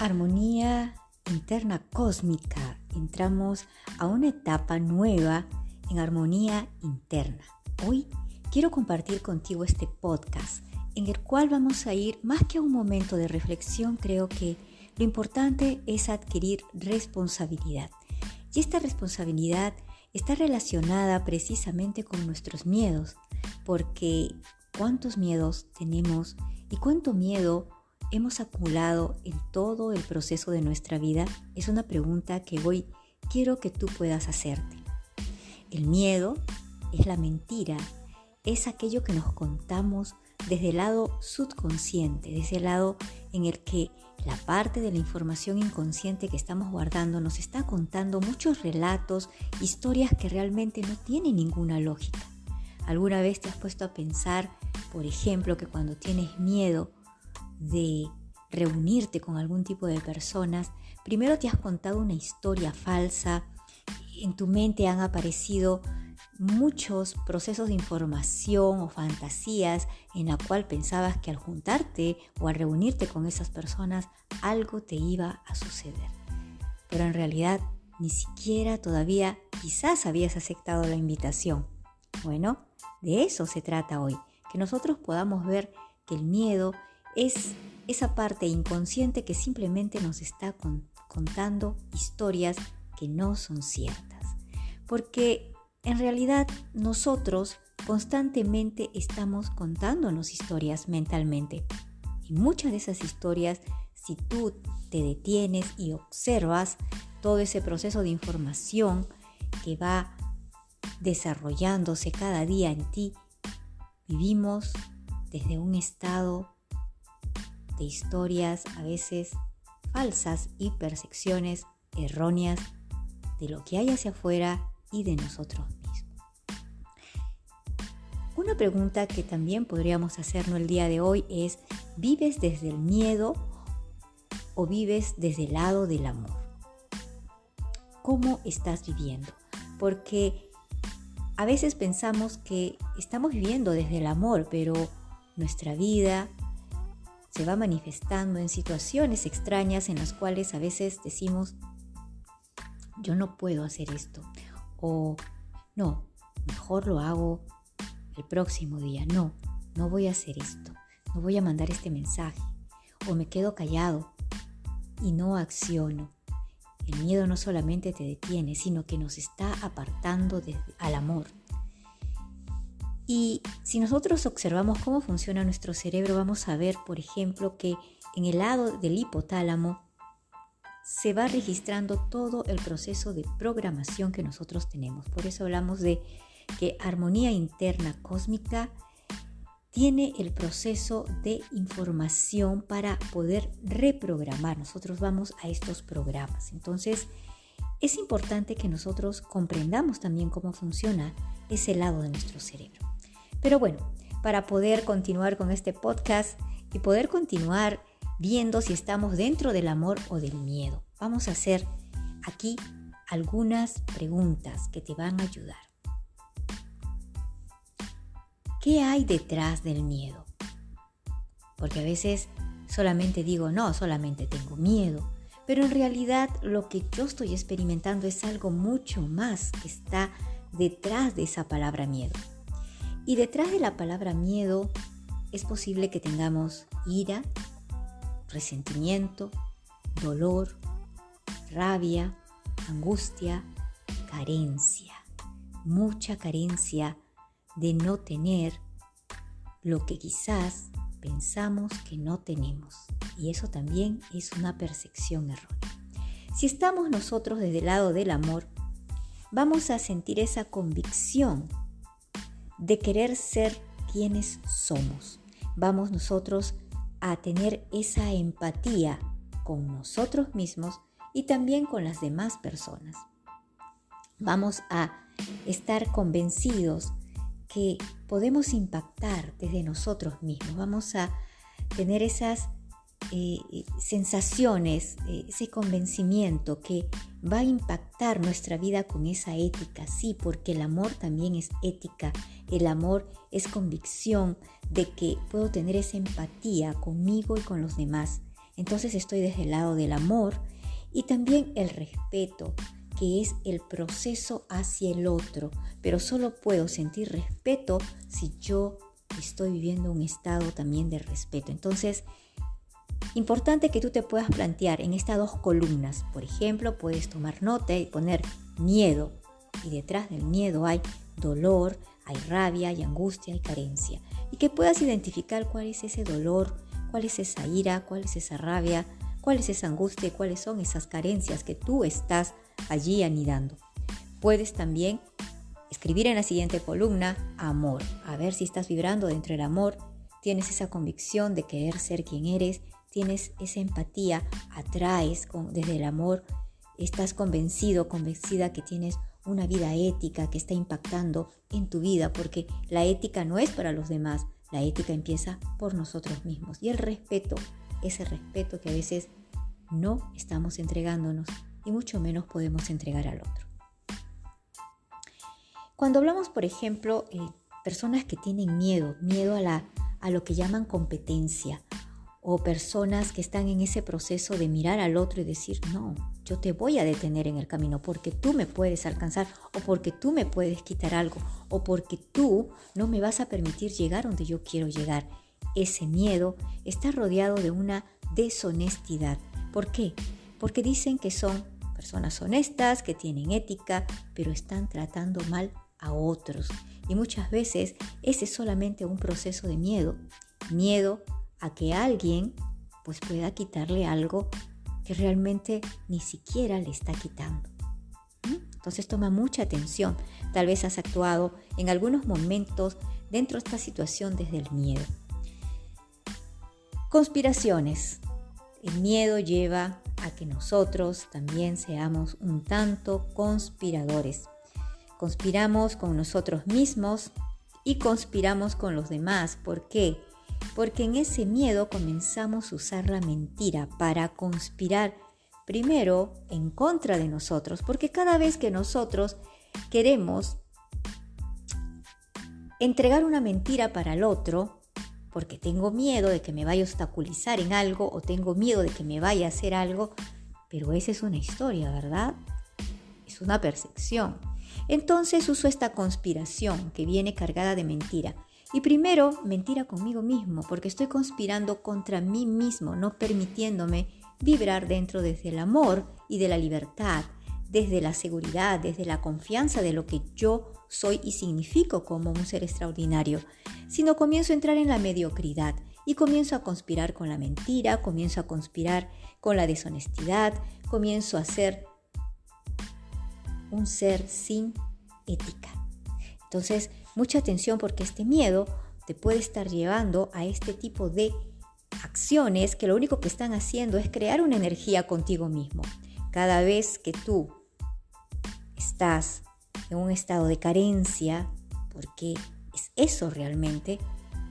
armonía interna cósmica. Entramos a una etapa nueva en armonía interna. Hoy quiero compartir contigo este podcast en el cual vamos a ir más que a un momento de reflexión, creo que lo importante es adquirir responsabilidad. Y esta responsabilidad está relacionada precisamente con nuestros miedos, porque cuántos miedos tenemos y cuánto miedo hemos acumulado en todo el proceso de nuestra vida es una pregunta que hoy quiero que tú puedas hacerte. El miedo es la mentira, es aquello que nos contamos desde el lado subconsciente, desde el lado en el que la parte de la información inconsciente que estamos guardando nos está contando muchos relatos, historias que realmente no tienen ninguna lógica. ¿Alguna vez te has puesto a pensar, por ejemplo, que cuando tienes miedo de reunirte con algún tipo de personas, primero te has contado una historia falsa, en tu mente han aparecido muchos procesos de información o fantasías en la cual pensabas que al juntarte o al reunirte con esas personas algo te iba a suceder. Pero en realidad ni siquiera todavía quizás habías aceptado la invitación. Bueno, de eso se trata hoy, que nosotros podamos ver que el miedo es esa parte inconsciente que simplemente nos está contando historias que no son ciertas. Porque en realidad nosotros constantemente estamos contándonos historias mentalmente. Y muchas de esas historias, si tú te detienes y observas todo ese proceso de información que va desarrollándose cada día en ti, vivimos desde un estado historias a veces falsas y percepciones erróneas de lo que hay hacia afuera y de nosotros mismos. Una pregunta que también podríamos hacernos el día de hoy es, ¿vives desde el miedo o vives desde el lado del amor? ¿Cómo estás viviendo? Porque a veces pensamos que estamos viviendo desde el amor, pero nuestra vida, se va manifestando en situaciones extrañas en las cuales a veces decimos, yo no puedo hacer esto, o no, mejor lo hago el próximo día, no, no voy a hacer esto, no voy a mandar este mensaje, o me quedo callado y no acciono. El miedo no solamente te detiene, sino que nos está apartando al amor. Y si nosotros observamos cómo funciona nuestro cerebro, vamos a ver, por ejemplo, que en el lado del hipotálamo se va registrando todo el proceso de programación que nosotros tenemos. Por eso hablamos de que armonía interna cósmica tiene el proceso de información para poder reprogramar. Nosotros vamos a estos programas. Entonces, es importante que nosotros comprendamos también cómo funciona ese lado de nuestro cerebro. Pero bueno, para poder continuar con este podcast y poder continuar viendo si estamos dentro del amor o del miedo, vamos a hacer aquí algunas preguntas que te van a ayudar. ¿Qué hay detrás del miedo? Porque a veces solamente digo, no, solamente tengo miedo, pero en realidad lo que yo estoy experimentando es algo mucho más que está detrás de esa palabra miedo. Y detrás de la palabra miedo es posible que tengamos ira, resentimiento, dolor, rabia, angustia, carencia, mucha carencia de no tener lo que quizás pensamos que no tenemos. Y eso también es una percepción errónea. Si estamos nosotros desde el lado del amor, vamos a sentir esa convicción de querer ser quienes somos. Vamos nosotros a tener esa empatía con nosotros mismos y también con las demás personas. Vamos a estar convencidos que podemos impactar desde nosotros mismos. Vamos a tener esas eh, eh, sensaciones, eh, ese convencimiento que va a impactar nuestra vida con esa ética, sí, porque el amor también es ética, el amor es convicción de que puedo tener esa empatía conmigo y con los demás. entonces estoy desde el lado del amor y también el respeto, que es el proceso hacia el otro, pero solo puedo sentir respeto si yo estoy viviendo un estado también de respeto. Entonces, importante que tú te puedas plantear en estas dos columnas. Por ejemplo, puedes tomar nota y poner miedo. Y detrás del miedo hay dolor, hay rabia, hay angustia, hay carencia. Y que puedas identificar cuál es ese dolor, cuál es esa ira, cuál es esa rabia, cuál es esa angustia y cuáles son esas carencias que tú estás allí anidando. Puedes también escribir en la siguiente columna amor, a ver si estás vibrando dentro del amor, tienes esa convicción de querer ser quien eres, tienes esa empatía, atraes desde el amor, estás convencido, convencida que tienes una vida ética que está impactando en tu vida, porque la ética no es para los demás, la ética empieza por nosotros mismos. Y el respeto, ese respeto que a veces no estamos entregándonos y mucho menos podemos entregar al otro. Cuando hablamos, por ejemplo, eh, personas que tienen miedo, miedo a lo que llaman competencia, o personas que están en ese proceso de mirar al otro y decir, no, yo te voy a detener en el camino porque tú me puedes alcanzar o porque tú me puedes quitar algo o porque tú no me vas a permitir llegar donde yo quiero llegar. Ese miedo está rodeado de una deshonestidad. ¿Por qué? Porque dicen que son personas honestas, que tienen ética, pero están tratando mal a otros. Y muchas veces ese es solamente un proceso de miedo. Miedo a que alguien pues pueda quitarle algo que realmente ni siquiera le está quitando. ¿Mm? Entonces toma mucha atención. Tal vez has actuado en algunos momentos dentro de esta situación desde el miedo. Conspiraciones. El miedo lleva a que nosotros también seamos un tanto conspiradores. Conspiramos con nosotros mismos y conspiramos con los demás. ¿Por qué? Porque en ese miedo comenzamos a usar la mentira para conspirar primero en contra de nosotros. Porque cada vez que nosotros queremos entregar una mentira para el otro, porque tengo miedo de que me vaya a obstaculizar en algo o tengo miedo de que me vaya a hacer algo, pero esa es una historia, ¿verdad? Es una percepción. Entonces uso esta conspiración que viene cargada de mentira. Y primero, mentira conmigo mismo, porque estoy conspirando contra mí mismo, no permitiéndome vibrar dentro desde el amor y de la libertad, desde la seguridad, desde la confianza de lo que yo soy y significo como un ser extraordinario, sino comienzo a entrar en la mediocridad y comienzo a conspirar con la mentira, comienzo a conspirar con la deshonestidad, comienzo a ser un ser sin ética. Entonces, mucha atención porque este miedo te puede estar llevando a este tipo de acciones que lo único que están haciendo es crear una energía contigo mismo. Cada vez que tú estás en un estado de carencia, porque es eso realmente,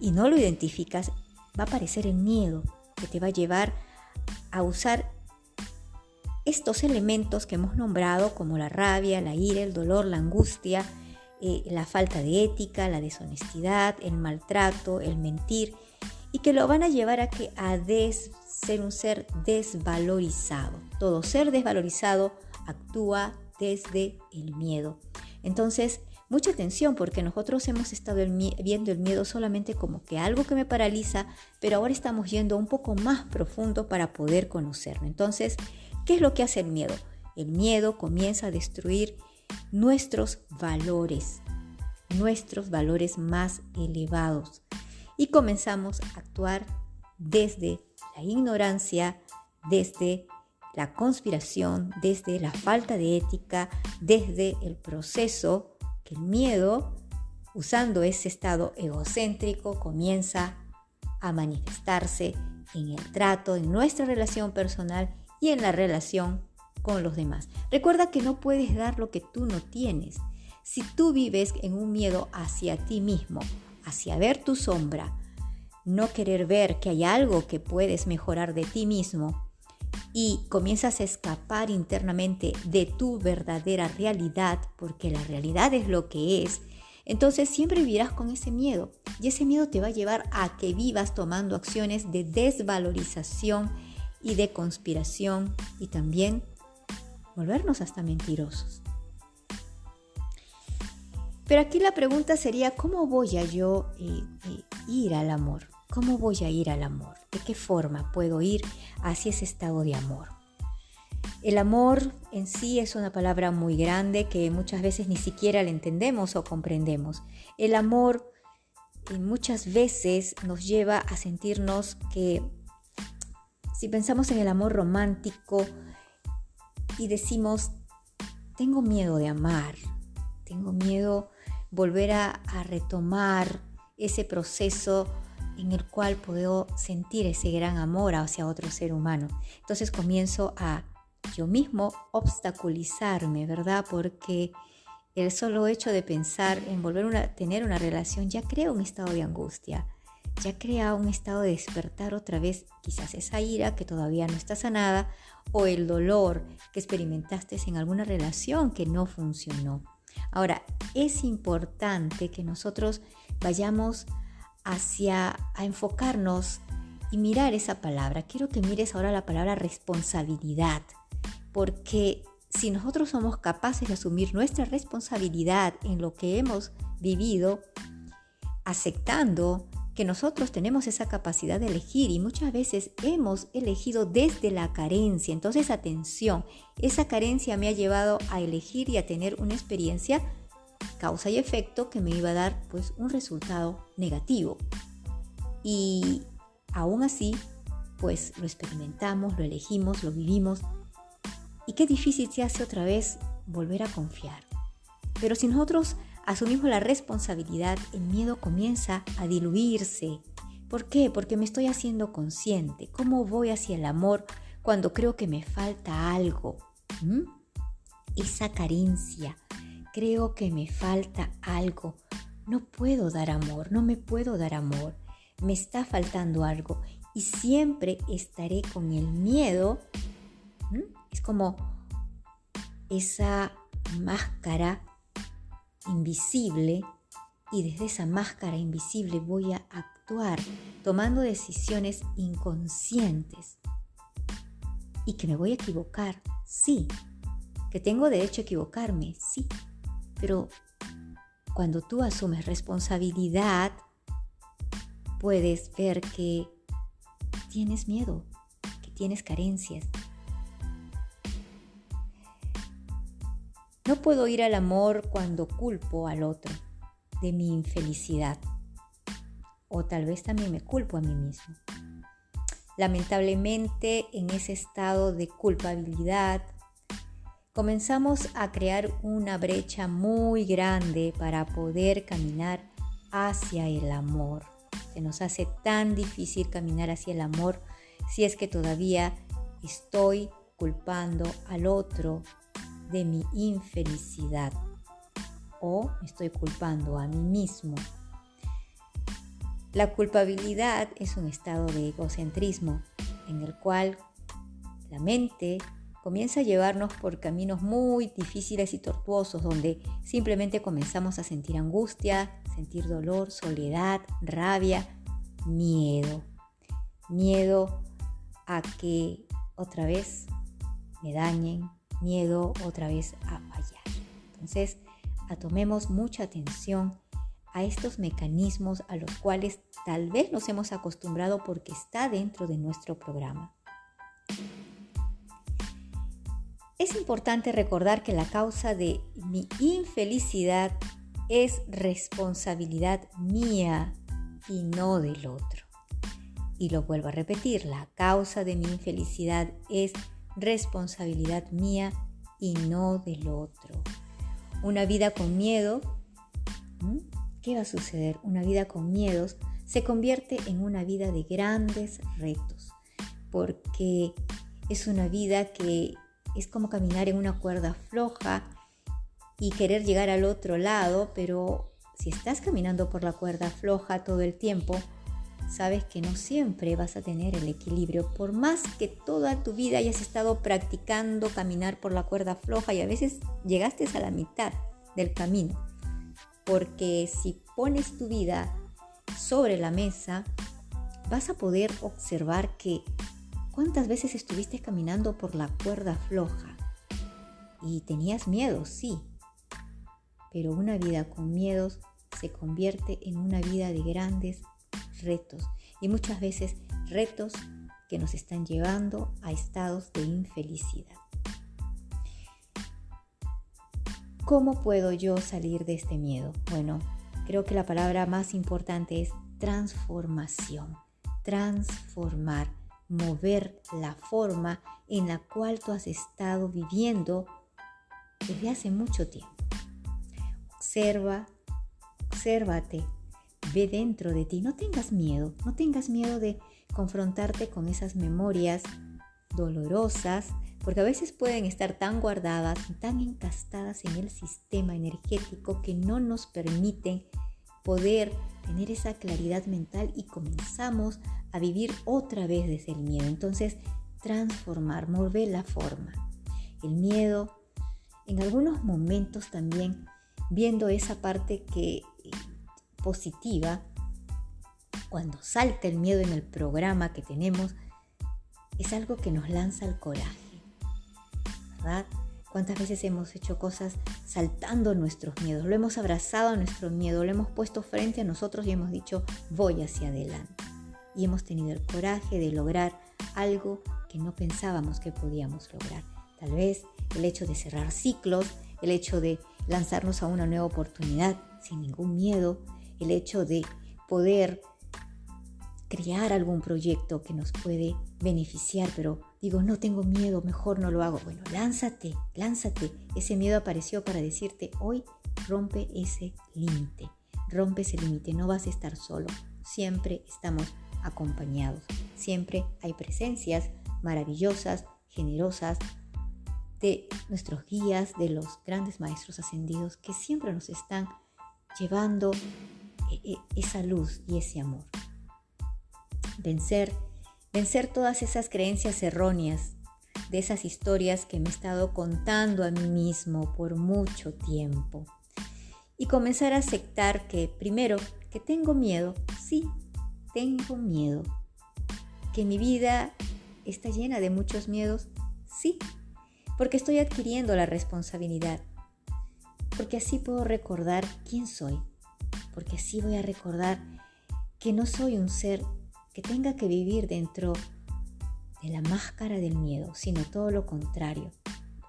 y no lo identificas, va a aparecer el miedo que te va a llevar a usar estos elementos que hemos nombrado como la rabia, la ira, el dolor, la angustia, eh, la falta de ética, la deshonestidad, el maltrato, el mentir, y que lo van a llevar a que a ser un ser desvalorizado. Todo ser desvalorizado actúa desde el miedo. Entonces, mucha atención porque nosotros hemos estado viendo el miedo solamente como que algo que me paraliza, pero ahora estamos yendo un poco más profundo para poder conocerlo. Entonces, ¿Qué es lo que hace el miedo? El miedo comienza a destruir nuestros valores, nuestros valores más elevados. Y comenzamos a actuar desde la ignorancia, desde la conspiración, desde la falta de ética, desde el proceso que el miedo, usando ese estado egocéntrico, comienza a manifestarse en el trato, en nuestra relación personal y en la relación con los demás. Recuerda que no puedes dar lo que tú no tienes. Si tú vives en un miedo hacia ti mismo, hacia ver tu sombra, no querer ver que hay algo que puedes mejorar de ti mismo y comienzas a escapar internamente de tu verdadera realidad, porque la realidad es lo que es, entonces siempre vivirás con ese miedo y ese miedo te va a llevar a que vivas tomando acciones de desvalorización y de conspiración y también volvernos hasta mentirosos. Pero aquí la pregunta sería, ¿cómo voy a yo eh, eh, ir al amor? ¿Cómo voy a ir al amor? ¿De qué forma puedo ir hacia ese estado de amor? El amor en sí es una palabra muy grande que muchas veces ni siquiera la entendemos o comprendemos. El amor eh, muchas veces nos lleva a sentirnos que si pensamos en el amor romántico y decimos, tengo miedo de amar, tengo miedo volver a, retomar ese proceso en el cual puedo sentir ese gran amor hacia otro ser humano. Entonces comienzo a yo mismo obstaculizarme, ¿verdad? Porque el solo hecho de pensar en volver a tener una relación ya crea un estado de angustia, ya crea un estado de despertar otra vez quizás esa ira que todavía no está sanada o el dolor que experimentaste en alguna relación que no funcionó. Ahora, es importante que nosotros vayamos hacia a enfocarnos y mirar esa palabra. Quiero que mires ahora la palabra responsabilidad, porque si nosotros somos capaces de asumir nuestra responsabilidad en lo que hemos vivido, aceptando que nosotros tenemos esa capacidad de elegir y muchas veces hemos elegido desde la carencia. Entonces, atención, esa carencia me ha llevado a elegir y a tener una experiencia causa y efecto que me iba a dar pues un resultado negativo. Y aún así, pues lo experimentamos, lo elegimos, lo vivimos. Y qué difícil se hace otra vez volver a confiar. Pero si nosotros asumimos la responsabilidad, el miedo comienza a diluirse. ¿Por qué? Porque me estoy haciendo consciente. ¿Cómo voy hacia el amor cuando creo que me falta algo? ¿Mm? Esa carencia, creo que me falta algo. No puedo dar amor, no me puedo dar amor. Me está faltando algo y siempre estaré con el miedo. Es como esa máscara invisible y desde esa máscara invisible voy a actuar tomando decisiones inconscientes. Y que me voy a equivocar, sí. Que tengo derecho a equivocarme, sí. Pero cuando tú asumes responsabilidad, puedes ver que tienes miedo, que tienes carencias. Puedo ir al amor cuando culpo al otro de mi infelicidad. O tal vez también me culpo a mí mismo. Lamentablemente en ese estado de culpabilidad comenzamos a crear una brecha muy grande para poder caminar hacia el amor. Se nos hace tan difícil caminar hacia el amor si es que todavía estoy culpando al otro de mi infelicidad o me estoy culpando a mí mismo. La culpabilidad es un estado de egocentrismo en el cual la mente comienza a llevarnos por caminos muy difíciles y tortuosos, donde simplemente comenzamos a sentir angustia, sentir dolor, soledad, rabia, miedo. Miedo a que otra vez me dañen, miedo otra vez a fallar. Entonces, tomemos mucha atención a estos mecanismos a los cuales tal vez nos hemos acostumbrado porque está dentro de nuestro programa. Es importante recordar que la causa de mi infelicidad es responsabilidad mía y no del otro. Y lo vuelvo a repetir, la causa de mi infelicidad es responsabilidad mía y no del otro. Una vida con miedo, ¿qué va a suceder? Una vida con miedos se convierte en una vida de grandes retos, porque es una vida que es como caminar en una cuerda floja y querer llegar al otro lado, pero si estás caminando por la cuerda floja todo el tiempo, sabes que no siempre vas a tener el equilibrio. Por más que toda tu vida hayas estado practicando caminar por la cuerda floja y a veces llegaste a la mitad del camino. Porque si pones tu vida sobre la mesa, vas a poder observar que ¿Cuántas veces estuviste caminando por la cuerda floja? Y tenías miedo, sí. Pero una vida con miedos se convierte en una vida de grandes retos. Y muchas veces retos que nos están llevando a estados de infelicidad. ¿Cómo puedo yo salir de este miedo? Bueno, creo que la palabra más importante es transformación. Transformar, mover la forma en la cual tú has estado viviendo desde hace mucho tiempo. Observa, obsérvate, ve dentro de ti, no tengas miedo, no tengas miedo de confrontarte con esas memorias dolorosas, porque a veces pueden estar tan guardadas, tan encastadas en el sistema energético que no nos permiten poder tener esa claridad mental y comenzamos a vivir otra vez desde el miedo. Entonces, transformar, mover la forma. El miedo, en algunos momentos también, viendo esa parte que positiva, cuando salta el miedo en el programa que tenemos, es algo que nos lanza al coraje ¿verdad? ¿Cuántas veces hemos hecho cosas saltando nuestros miedos? Lo hemos abrazado a nuestro miedo, lo hemos puesto frente a nosotros y hemos dicho, voy hacia adelante. Y hemos tenido el coraje de lograr algo que no pensábamos que podíamos lograr. Tal vez el hecho de cerrar ciclos, el hecho de lanzarnos a una nueva oportunidad sin ningún miedo, el hecho de poder crear algún proyecto que nos puede beneficiar, pero digo, no tengo miedo, mejor no lo hago. Bueno, lánzate, lánzate. Ese miedo apareció para decirte, hoy rompe ese límite, rompe ese límite, no vas a estar solo, siempre estamos acompañados, siempre hay presencias maravillosas, generosas de nuestros guías, de los grandes maestros ascendidos que siempre nos están llevando esa luz y ese amor vencer, vencer todas esas creencias erróneas, de esas historias que me he estado contando a mí mismo por mucho tiempo. Y comenzar a aceptar que primero, que tengo miedo, sí, tengo miedo. Que mi vida está llena de muchos miedos, sí, porque estoy adquiriendo la responsabilidad. Porque así puedo recordar quién soy. Porque así voy a recordar que no soy un ser que tenga que vivir dentro de la máscara del miedo, sino todo lo contrario,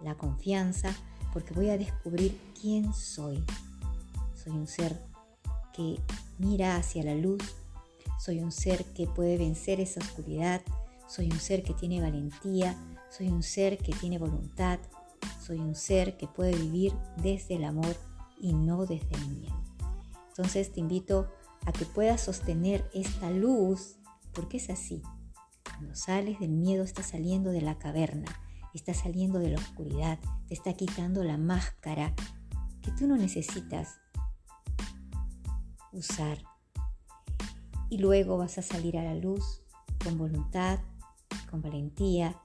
la confianza, porque voy a descubrir quién soy. Soy un ser que mira hacia la luz, soy un ser que puede vencer esa oscuridad, soy un ser que tiene valentía, soy un ser que tiene voluntad, soy un ser que puede vivir desde el amor y no desde el miedo. Entonces te invito a que puedas sostener esta luz porque es así. Cuando sales del miedo estás saliendo de la caverna, estás saliendo de la oscuridad, te está quitando la máscara que tú no necesitas usar. Y luego vas a salir a la luz con voluntad, con valentía,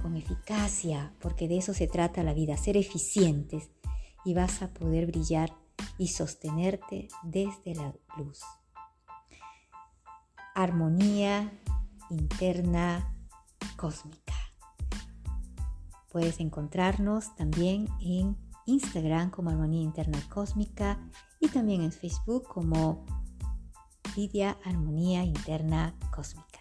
con eficacia, porque de eso se trata la vida, ser eficientes y vas a poder brillar y sostenerte desde la luz armonía interna cósmica. Puedes encontrarnos también en Instagram como Armonía Interna Cósmica y también en Facebook como Lidia Armonía Interna Cósmica.